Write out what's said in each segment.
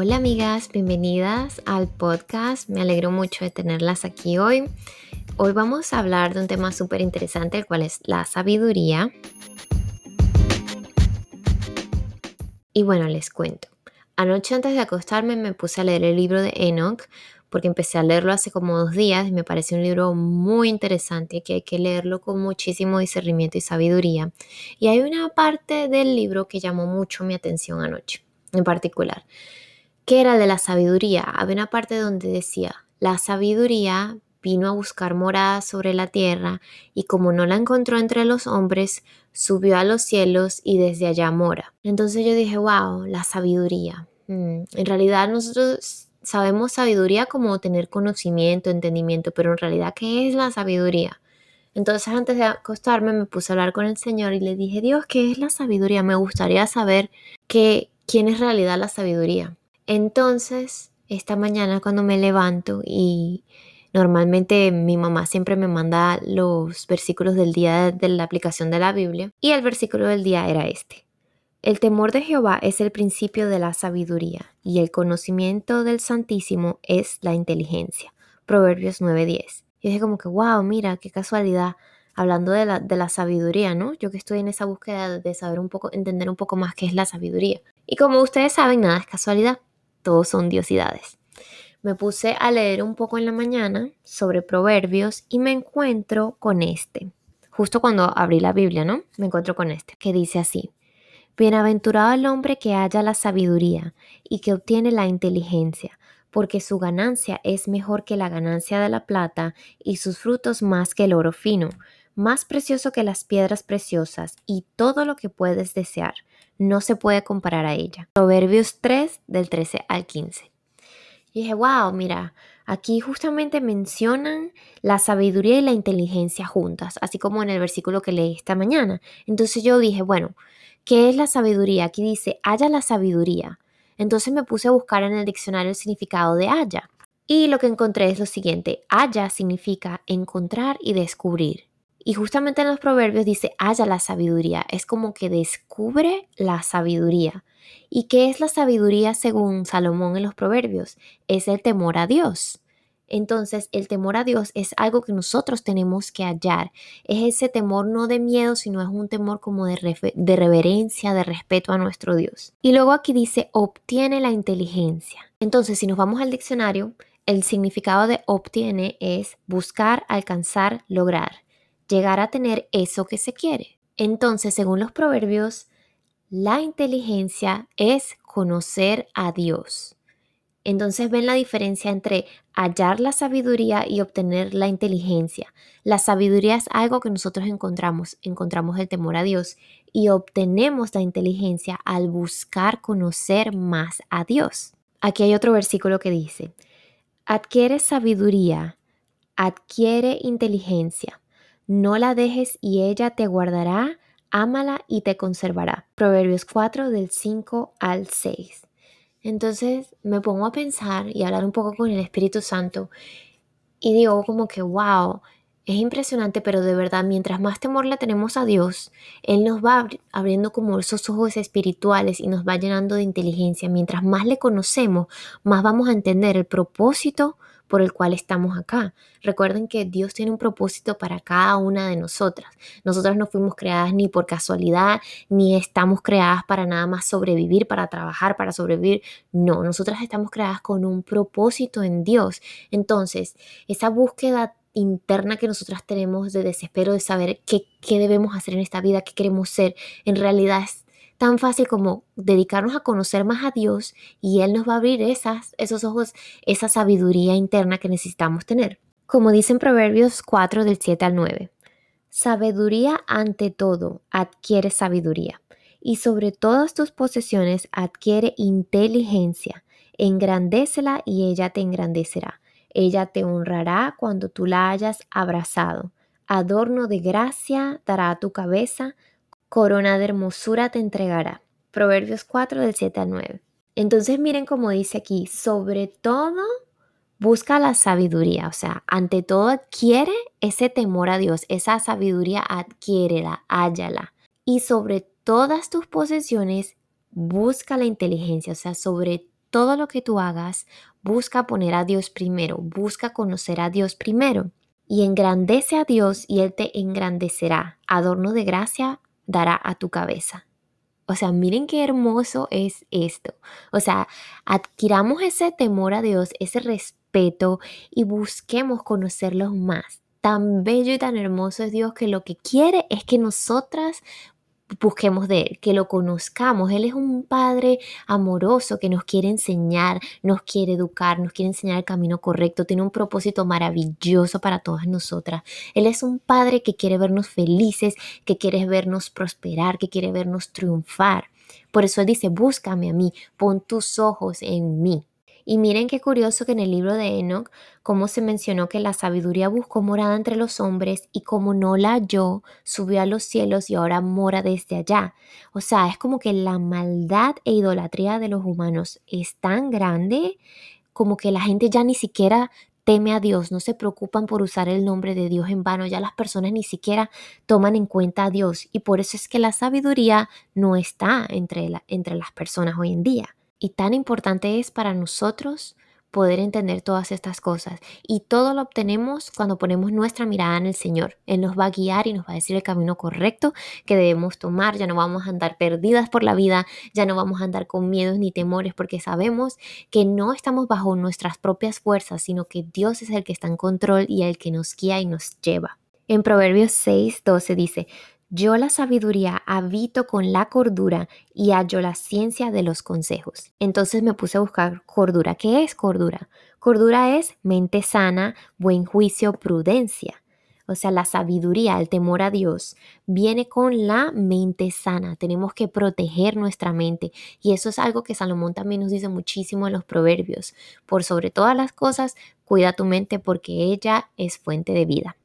Hola amigas, bienvenidas al podcast. Me alegro mucho de tenerlas aquí hoy. Hoy vamos a hablar de un tema súper interesante, el cual es la sabiduría. Y bueno, les cuento. Anoche antes de acostarme me puse a leer el libro de Enoch porque empecé a leerlo hace como dos días y me parece un libro muy interesante que hay que leerlo con muchísimo discernimiento y sabiduría. Y hay una parte del libro que llamó mucho mi atención anoche, en particular que era de la sabiduría. Había una parte donde decía, la sabiduría vino a buscar morada sobre la tierra y como no la encontró entre los hombres, subió a los cielos y desde allá mora. Entonces yo dije, wow, la sabiduría. Mm, en realidad nosotros sabemos sabiduría como tener conocimiento, entendimiento, pero en realidad, ¿qué es la sabiduría? Entonces antes de acostarme me puse a hablar con el Señor y le dije, Dios, ¿qué es la sabiduría? Me gustaría saber que, quién es realidad la sabiduría. Entonces, esta mañana cuando me levanto y normalmente mi mamá siempre me manda los versículos del día de la aplicación de la Biblia y el versículo del día era este. El temor de Jehová es el principio de la sabiduría y el conocimiento del Santísimo es la inteligencia. Proverbios 9:10. Y dije como que, wow, mira, qué casualidad hablando de la, de la, sabiduría, ¿no? Yo que estoy en esa búsqueda de saber un poco, entender un poco más qué es la sabiduría. Y como ustedes saben, nada es casualidad todos son diosidades. Me puse a leer un poco en la mañana sobre proverbios y me encuentro con este. Justo cuando abrí la Biblia, ¿no? Me encuentro con este, que dice así. Bienaventurado el hombre que haya la sabiduría y que obtiene la inteligencia, porque su ganancia es mejor que la ganancia de la plata y sus frutos más que el oro fino, más precioso que las piedras preciosas y todo lo que puedes desear no se puede comparar a ella. Proverbios 3 del 13 al 15. Y dije, wow, mira, aquí justamente mencionan la sabiduría y la inteligencia juntas, así como en el versículo que leí esta mañana. Entonces yo dije, bueno, ¿qué es la sabiduría? Aquí dice, haya la sabiduría. Entonces me puse a buscar en el diccionario el significado de haya. Y lo que encontré es lo siguiente, haya significa encontrar y descubrir. Y justamente en los proverbios dice, haya la sabiduría. Es como que descubre la sabiduría. ¿Y qué es la sabiduría según Salomón en los proverbios? Es el temor a Dios. Entonces, el temor a Dios es algo que nosotros tenemos que hallar. Es ese temor no de miedo, sino es un temor como de, de reverencia, de respeto a nuestro Dios. Y luego aquí dice, obtiene la inteligencia. Entonces, si nos vamos al diccionario, el significado de obtiene es buscar, alcanzar, lograr llegar a tener eso que se quiere. Entonces, según los proverbios, la inteligencia es conocer a Dios. Entonces ven la diferencia entre hallar la sabiduría y obtener la inteligencia. La sabiduría es algo que nosotros encontramos, encontramos el temor a Dios y obtenemos la inteligencia al buscar conocer más a Dios. Aquí hay otro versículo que dice, adquiere sabiduría, adquiere inteligencia no la dejes y ella te guardará, ámala y te conservará. Proverbios 4 del 5 al 6. Entonces me pongo a pensar y hablar un poco con el Espíritu Santo y digo como que, wow, es impresionante, pero de verdad, mientras más temor le tenemos a Dios, Él nos va abriendo como esos ojos espirituales y nos va llenando de inteligencia. Mientras más le conocemos, más vamos a entender el propósito por el cual estamos acá. Recuerden que Dios tiene un propósito para cada una de nosotras. Nosotras no fuimos creadas ni por casualidad, ni estamos creadas para nada más sobrevivir, para trabajar, para sobrevivir. No, nosotras estamos creadas con un propósito en Dios. Entonces, esa búsqueda interna que nosotras tenemos de desespero de saber qué, qué debemos hacer en esta vida, qué queremos ser, en realidad es tan fácil como dedicarnos a conocer más a Dios y Él nos va a abrir esas, esos ojos, esa sabiduría interna que necesitamos tener. Como dice en Proverbios 4 del 7 al 9, sabiduría ante todo adquiere sabiduría y sobre todas tus posesiones adquiere inteligencia, engrandécela y ella te engrandecerá. Ella te honrará cuando tú la hayas abrazado. Adorno de gracia dará a tu cabeza, corona de hermosura te entregará. Proverbios 4 del 7 al 9. Entonces miren cómo dice aquí, sobre todo busca la sabiduría, o sea, ante todo adquiere ese temor a Dios, esa sabiduría adquiérela, hállala. Y sobre todas tus posesiones busca la inteligencia, o sea, sobre todo lo que tú hagas, busca poner a Dios primero, busca conocer a Dios primero. Y engrandece a Dios y Él te engrandecerá. Adorno de gracia dará a tu cabeza. O sea, miren qué hermoso es esto. O sea, adquiramos ese temor a Dios, ese respeto y busquemos conocerlos más. Tan bello y tan hermoso es Dios que lo que quiere es que nosotras busquemos de Él, que lo conozcamos. Él es un Padre amoroso que nos quiere enseñar, nos quiere educar, nos quiere enseñar el camino correcto, tiene un propósito maravilloso para todas nosotras. Él es un Padre que quiere vernos felices, que quiere vernos prosperar, que quiere vernos triunfar. Por eso Él dice, búscame a mí, pon tus ojos en mí. Y miren qué curioso que en el libro de Enoch, como se mencionó que la sabiduría buscó morada entre los hombres y como no la halló, subió a los cielos y ahora mora desde allá. O sea, es como que la maldad e idolatría de los humanos es tan grande como que la gente ya ni siquiera teme a Dios, no se preocupan por usar el nombre de Dios en vano, ya las personas ni siquiera toman en cuenta a Dios y por eso es que la sabiduría no está entre, entre las personas hoy en día. Y tan importante es para nosotros poder entender todas estas cosas. Y todo lo obtenemos cuando ponemos nuestra mirada en el Señor. Él nos va a guiar y nos va a decir el camino correcto que debemos tomar. Ya no vamos a andar perdidas por la vida, ya no vamos a andar con miedos ni temores porque sabemos que no estamos bajo nuestras propias fuerzas, sino que Dios es el que está en control y el que nos guía y nos lleva. En Proverbios 6, 12 dice, yo la sabiduría habito con la cordura y hallo la ciencia de los consejos. Entonces me puse a buscar cordura. ¿Qué es cordura? Cordura es mente sana, buen juicio, prudencia. O sea, la sabiduría, el temor a Dios, viene con la mente sana. Tenemos que proteger nuestra mente. Y eso es algo que Salomón también nos dice muchísimo en los proverbios. Por sobre todas las cosas, cuida tu mente porque ella es fuente de vida.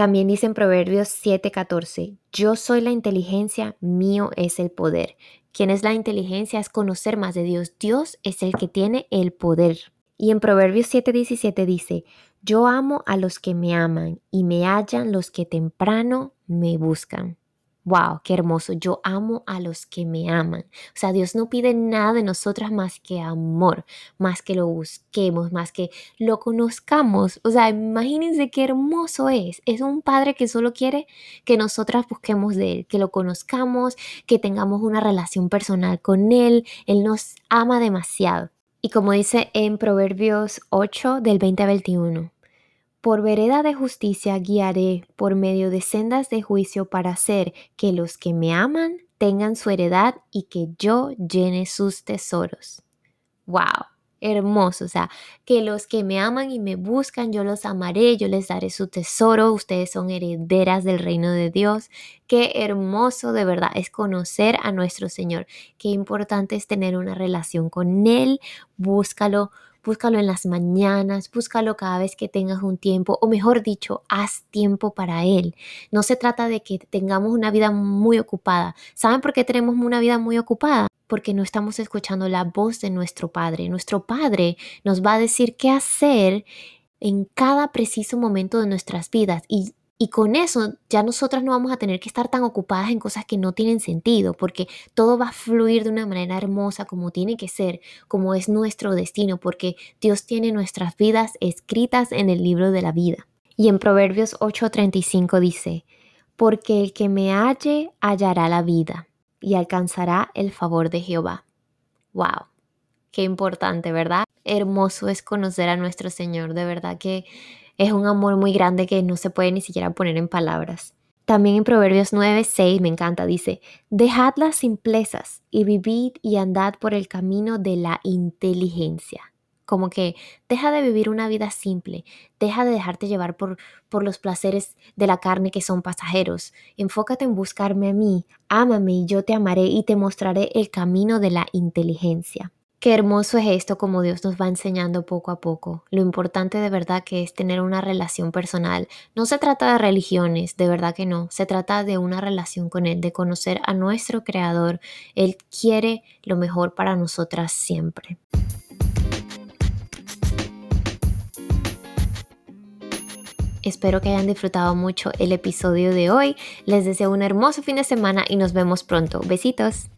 También dice en Proverbios 7:14, yo soy la inteligencia, mío es el poder. ¿Quién es la inteligencia? Es conocer más de Dios. Dios es el que tiene el poder. Y en Proverbios 7:17 dice, yo amo a los que me aman y me hallan los que temprano me buscan. Wow, qué hermoso. Yo amo a los que me aman. O sea, Dios no pide nada de nosotras más que amor, más que lo busquemos, más que lo conozcamos. O sea, imagínense qué hermoso es. Es un padre que solo quiere que nosotras busquemos de Él, que lo conozcamos, que tengamos una relación personal con Él. Él nos ama demasiado. Y como dice en Proverbios 8 del 20 a 21. Por vereda de justicia guiaré por medio de sendas de juicio para hacer que los que me aman tengan su heredad y que yo llene sus tesoros. ¡Wow! Hermoso, o sea, que los que me aman y me buscan, yo los amaré, yo les daré su tesoro, ustedes son herederas del reino de Dios. Qué hermoso de verdad es conocer a nuestro Señor. Qué importante es tener una relación con Él. Búscalo búscalo en las mañanas, búscalo cada vez que tengas un tiempo, o mejor dicho, haz tiempo para Él. No se trata de que tengamos una vida muy ocupada. ¿Saben por qué tenemos una vida muy ocupada? Porque no estamos escuchando la voz de nuestro Padre. Nuestro Padre nos va a decir qué hacer en cada preciso momento de nuestras vidas y con eso ya nosotras no vamos a tener que estar tan ocupadas en cosas que no tienen sentido, porque todo va a fluir de una manera hermosa como tiene que ser, como es nuestro destino, porque Dios tiene nuestras vidas escritas en el libro de la vida. Y en Proverbios 8:35 dice, porque el que me halle hallará la vida y alcanzará el favor de Jehová. ¡Wow! Qué importante, ¿verdad? Hermoso es conocer a nuestro Señor, de verdad que es un amor muy grande que no se puede ni siquiera poner en palabras. También en Proverbios 9, 6 me encanta, dice, dejad las simplezas y vivid y andad por el camino de la inteligencia. Como que deja de vivir una vida simple, deja de dejarte llevar por, por los placeres de la carne que son pasajeros. Enfócate en buscarme a mí, ámame y yo te amaré y te mostraré el camino de la inteligencia. Qué hermoso es esto como Dios nos va enseñando poco a poco. Lo importante de verdad que es tener una relación personal. No se trata de religiones, de verdad que no. Se trata de una relación con Él, de conocer a nuestro Creador. Él quiere lo mejor para nosotras siempre. Espero que hayan disfrutado mucho el episodio de hoy. Les deseo un hermoso fin de semana y nos vemos pronto. Besitos.